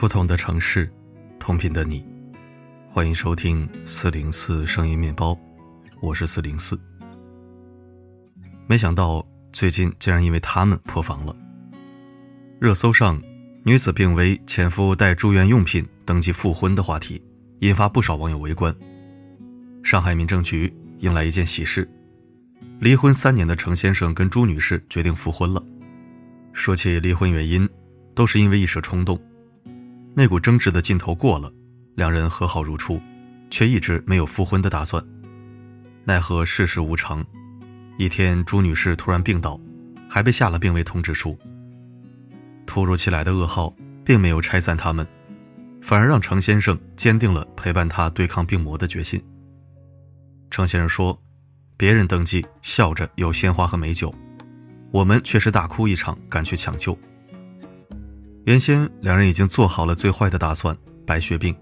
不同的城市，同频的你，欢迎收听四零四声音面包，我是四零四。没想到最近竟然因为他们破防了。热搜上，女子病危，前夫带住院用品登记复婚的话题，引发不少网友围观。上海民政局迎来一件喜事，离婚三年的程先生跟朱女士决定复婚了。说起离婚原因，都是因为一时冲动。那股争执的劲头过了，两人和好如初，却一直没有复婚的打算。奈何世事无常，一天朱女士突然病倒，还被下了病危通知书。突如其来的噩耗并没有拆散他们，反而让程先生坚定了陪伴她对抗病魔的决心。程先生说：“别人登记笑着有鲜花和美酒，我们却是大哭一场赶去抢救。”原先两人已经做好了最坏的打算，白血病。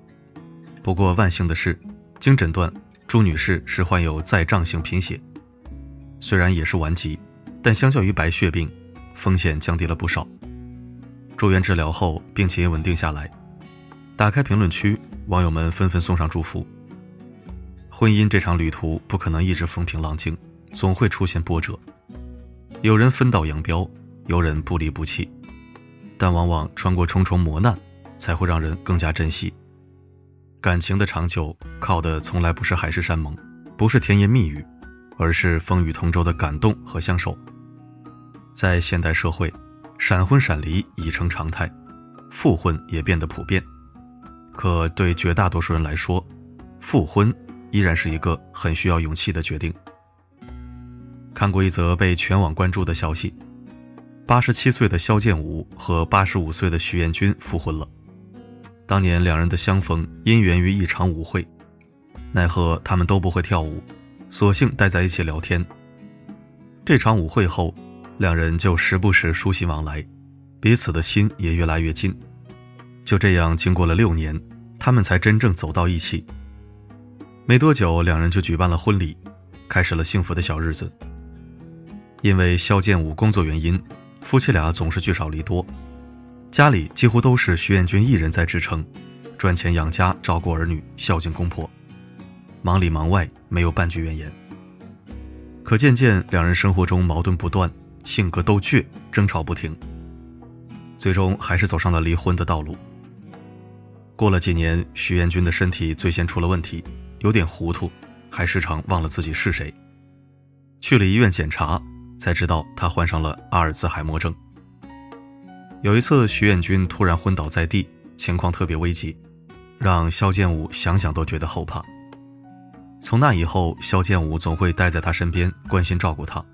不过万幸的是，经诊断，朱女士是患有再障性贫血，虽然也是顽疾，但相较于白血病，风险降低了不少。住院治疗后，病情也稳定下来。打开评论区，网友们纷纷送上祝福。婚姻这场旅途不可能一直风平浪静，总会出现波折，有人分道扬镳，有人不离不弃。但往往穿过重重磨难，才会让人更加珍惜。感情的长久，靠的从来不是海誓山盟，不是甜言蜜语，而是风雨同舟的感动和相守。在现代社会，闪婚闪离已成常态，复婚也变得普遍。可对绝大多数人来说，复婚依然是一个很需要勇气的决定。看过一则被全网关注的消息。八十七岁的肖剑武和八十五岁的徐彦军复婚了。当年两人的相逢因缘于一场舞会，奈何他们都不会跳舞，索性待在一起聊天。这场舞会后，两人就时不时书信往来，彼此的心也越来越近。就这样，经过了六年，他们才真正走到一起。没多久，两人就举办了婚礼，开始了幸福的小日子。因为肖剑武工作原因。夫妻俩总是聚少离多，家里几乎都是徐彦军一人在支撑，赚钱养家、照顾儿女、孝敬公婆，忙里忙外，没有半句怨言。可渐渐，两人生活中矛盾不断，性格都倔，争吵不停，最终还是走上了离婚的道路。过了几年，徐彦军的身体最先出了问题，有点糊涂，还时常忘了自己是谁。去了医院检查。才知道他患上了阿尔兹海默症。有一次，徐彦军突然昏倒在地，情况特别危急，让肖剑武想想都觉得后怕。从那以后，肖剑武总会待在他身边，关心照顾他，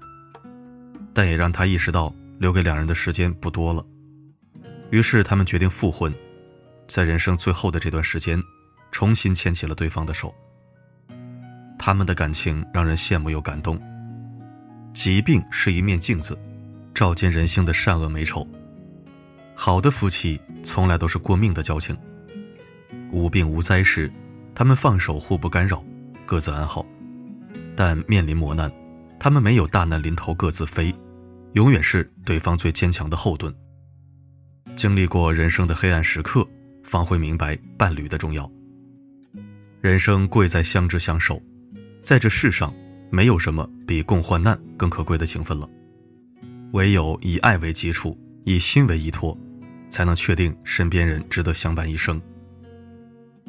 但也让他意识到留给两人的时间不多了。于是，他们决定复婚，在人生最后的这段时间，重新牵起了对方的手。他们的感情让人羡慕又感动。疾病是一面镜子，照见人性的善恶美丑。好的夫妻从来都是过命的交情。无病无灾时，他们放手互不干扰，各自安好；但面临磨难，他们没有大难临头各自飞，永远是对方最坚强的后盾。经历过人生的黑暗时刻，方会明白伴侣的重要。人生贵在相知相守，在这世上。没有什么比共患难更可贵的情分了，唯有以爱为基础，以心为依托，才能确定身边人值得相伴一生。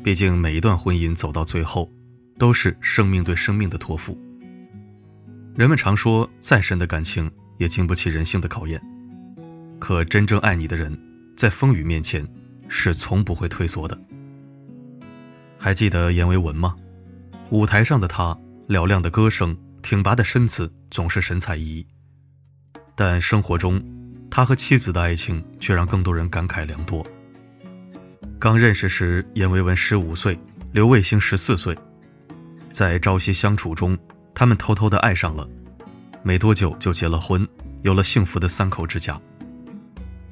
毕竟每一段婚姻走到最后，都是生命对生命的托付。人们常说，再深的感情也经不起人性的考验，可真正爱你的人，在风雨面前，是从不会退缩的。还记得阎维文吗？舞台上的他。嘹亮的歌声，挺拔的身子，总是神采奕奕。但生活中，他和妻子的爱情却让更多人感慨良多。刚认识时，阎维文十五岁，刘卫星十四岁，在朝夕相处中，他们偷偷的爱上了，没多久就结了婚，有了幸福的三口之家。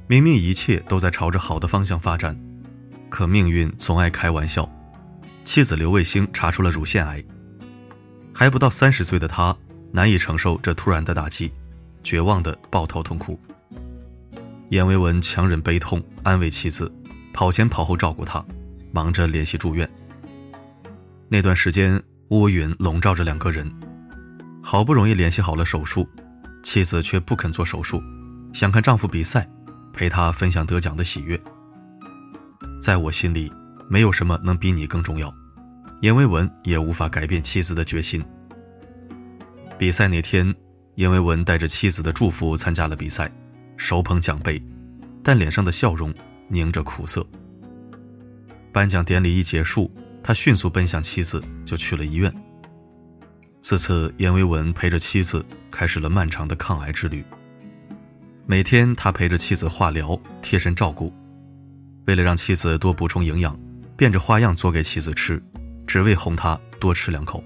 明明一切都在朝着好的方向发展，可命运总爱开玩笑，妻子刘卫星查出了乳腺癌。还不到三十岁的他，难以承受这突然的打击，绝望的抱头痛哭。阎维文强忍悲痛，安慰妻子，跑前跑后照顾她，忙着联系住院。那段时间乌云笼罩着两个人，好不容易联系好了手术，妻子却不肯做手术，想看丈夫比赛，陪他分享得奖的喜悦。在我心里，没有什么能比你更重要。严维文也无法改变妻子的决心。比赛那天，严维文带着妻子的祝福参加了比赛，手捧奖杯，但脸上的笑容凝着苦涩。颁奖典礼一结束，他迅速奔向妻子，就去了医院。自此，严维文陪着妻子开始了漫长的抗癌之旅。每天，他陪着妻子化疗，贴身照顾。为了让妻子多补充营养，变着花样做给妻子吃，只为哄她多吃两口。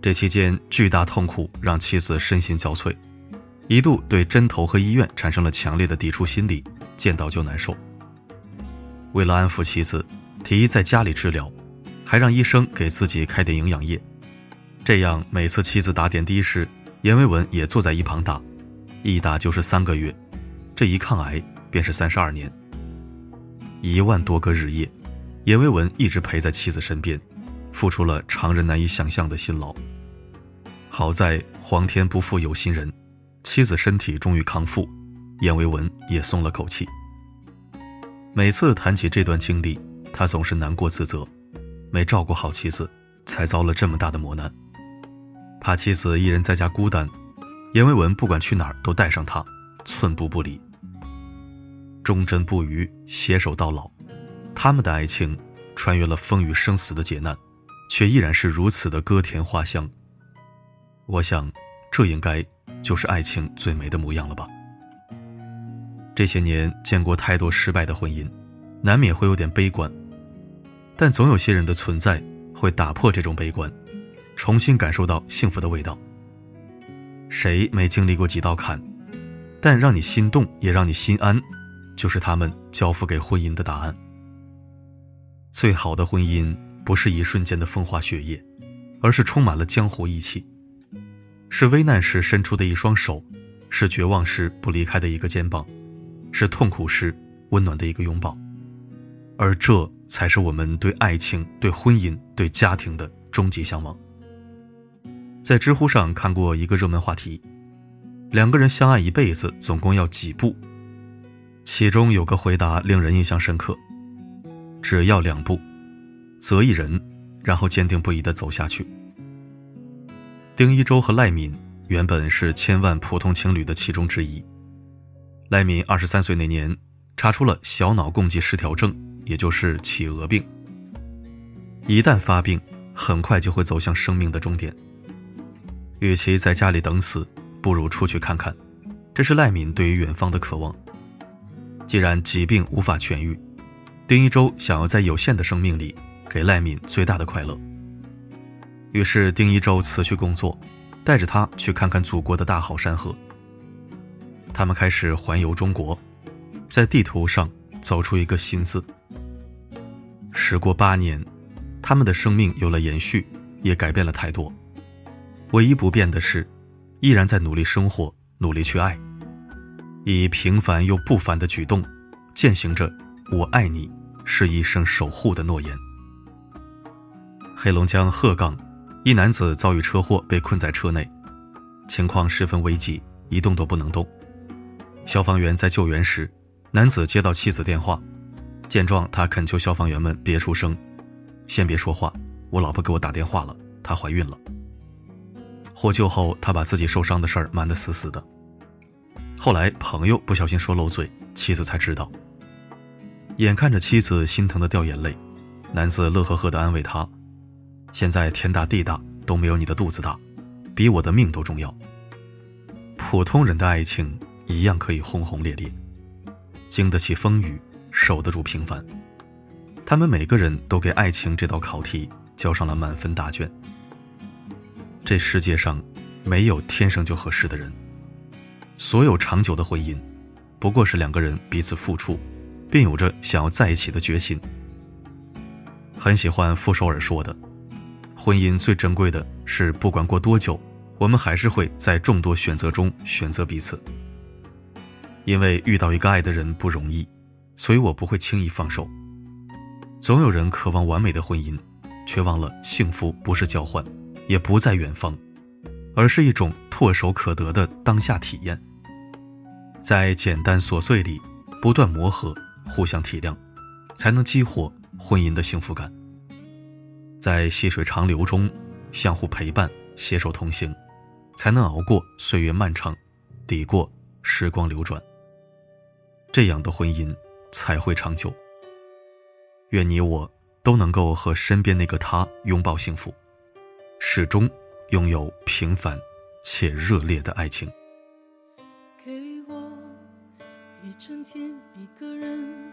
这期间，巨大痛苦让妻子身心交瘁，一度对针头和医院产生了强烈的抵触心理，见到就难受。为了安抚妻子，提议在家里治疗，还让医生给自己开点营养液。这样，每次妻子打点滴时，严维文也坐在一旁打，一打就是三个月，这一抗癌便是三十二年。一万多个日夜，严维文一直陪在妻子身边，付出了常人难以想象的辛劳。好在皇天不负有心人，妻子身体终于康复，严维文也松了口气。每次谈起这段经历，他总是难过自责，没照顾好妻子，才遭了这么大的磨难。怕妻子一人在家孤单，严维文不管去哪儿都带上她，寸步不离。忠贞不渝，携手到老，他们的爱情穿越了风雨生死的劫难，却依然是如此的歌甜花香。我想，这应该就是爱情最美的模样了吧。这些年见过太多失败的婚姻，难免会有点悲观，但总有些人的存在会打破这种悲观，重新感受到幸福的味道。谁没经历过几道坎？但让你心动，也让你心安。就是他们交付给婚姻的答案。最好的婚姻不是一瞬间的风花雪月，而是充满了江湖义气，是危难时伸出的一双手，是绝望时不离开的一个肩膀，是痛苦时温暖的一个拥抱，而这才是我们对爱情、对婚姻、对家庭的终极向往。在知乎上看过一个热门话题：两个人相爱一辈子，总共要几步？其中有个回答令人印象深刻：只要两步，择一人，然后坚定不移地走下去。丁一舟和赖敏原本是千万普通情侣的其中之一。赖敏二十三岁那年，查出了小脑共济失调症，也就是企鹅病。一旦发病，很快就会走向生命的终点。与其在家里等死，不如出去看看。这是赖敏对于远方的渴望。既然疾病无法痊愈，丁一舟想要在有限的生命里给赖敏最大的快乐。于是，丁一舟辞去工作，带着他去看看祖国的大好山河。他们开始环游中国，在地图上走出一个“新”字。时过八年，他们的生命有了延续，也改变了太多。唯一不变的是，依然在努力生活，努力去爱。以平凡又不凡的举动，践行着“我爱你，是一生守护”的诺言。黑龙江鹤岗，一男子遭遇车祸，被困在车内，情况十分危急，一动都不能动。消防员在救援时，男子接到妻子电话，见状，他恳求消防员们别出声，先别说话，我老婆给我打电话了，她怀孕了。获救后，他把自己受伤的事儿瞒得死死的。后来朋友不小心说漏嘴，妻子才知道。眼看着妻子心疼的掉眼泪，男子乐呵呵的安慰她：“现在天大地大都没有你的肚子大，比我的命都重要。”普通人的爱情一样可以轰轰烈烈，经得起风雨，守得住平凡。他们每个人都给爱情这道考题交上了满分答卷。这世界上没有天生就合适的人。所有长久的婚姻，不过是两个人彼此付出，并有着想要在一起的决心。很喜欢傅首尔说的：“婚姻最珍贵的是，不管过多久，我们还是会在众多选择中选择彼此。因为遇到一个爱的人不容易，所以我不会轻易放手。总有人渴望完美的婚姻，却忘了幸福不是交换，也不在远方，而是一种唾手可得的当下体验。在简单琐碎里不断磨合，互相体谅，才能激活婚姻的幸福感。在细水长流中相互陪伴，携手同行，才能熬过岁月漫长，抵过时光流转。这样的婚姻才会长久。愿你我都能够和身边那个他拥抱幸福，始终拥有平凡且热烈的爱情。一整天一个人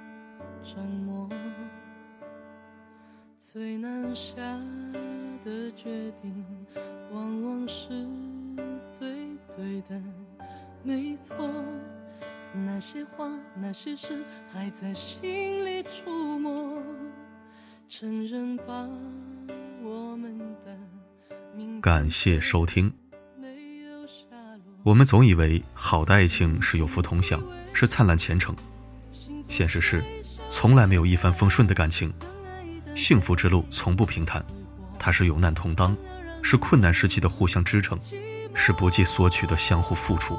沉默，最难下的决定，往往是最对的，没错。那些话，那些事，还在心里触摸。承认吧，我们的感谢收听。我们总以为好的爱情是有福同享，是灿烂前程。现实是，从来没有一帆风顺的感情。幸福之路从不平坦，它是有难同当，是困难时期的互相支撑，是不计索取的相互付出。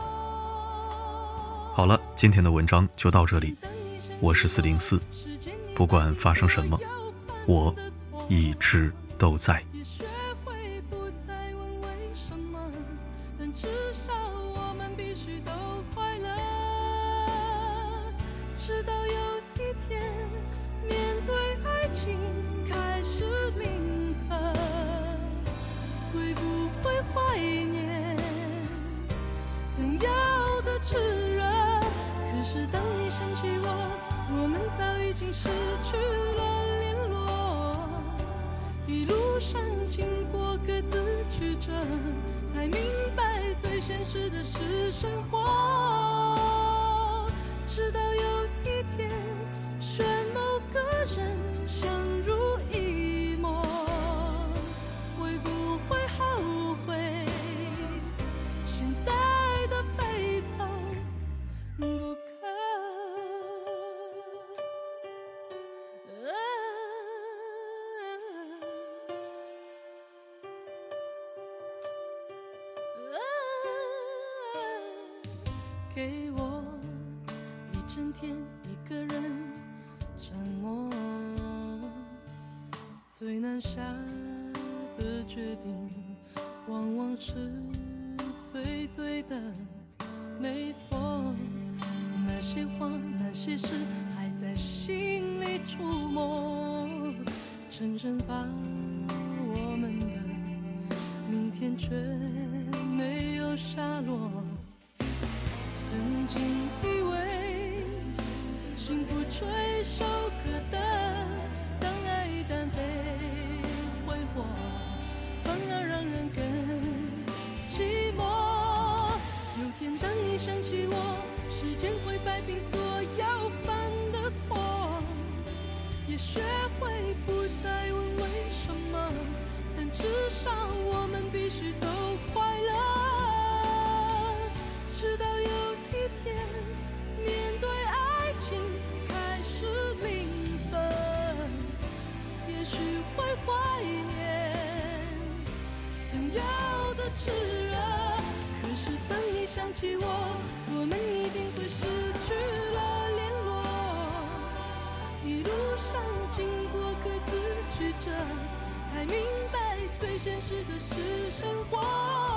好了，今天的文章就到这里。我是四零四，不管发生什么，我一直都在。已经失去了联络，一路上经过各自曲折，才明白最现实的是生活。给我一整天一个人沉默，最难下的决定，往往是最对的。没错，那些话那些事还在心里触摸。承认吧，show. 炽热。可是当你想起我，我们一定会失去了联络。一路上经过各自曲折，才明白最现实的是生活。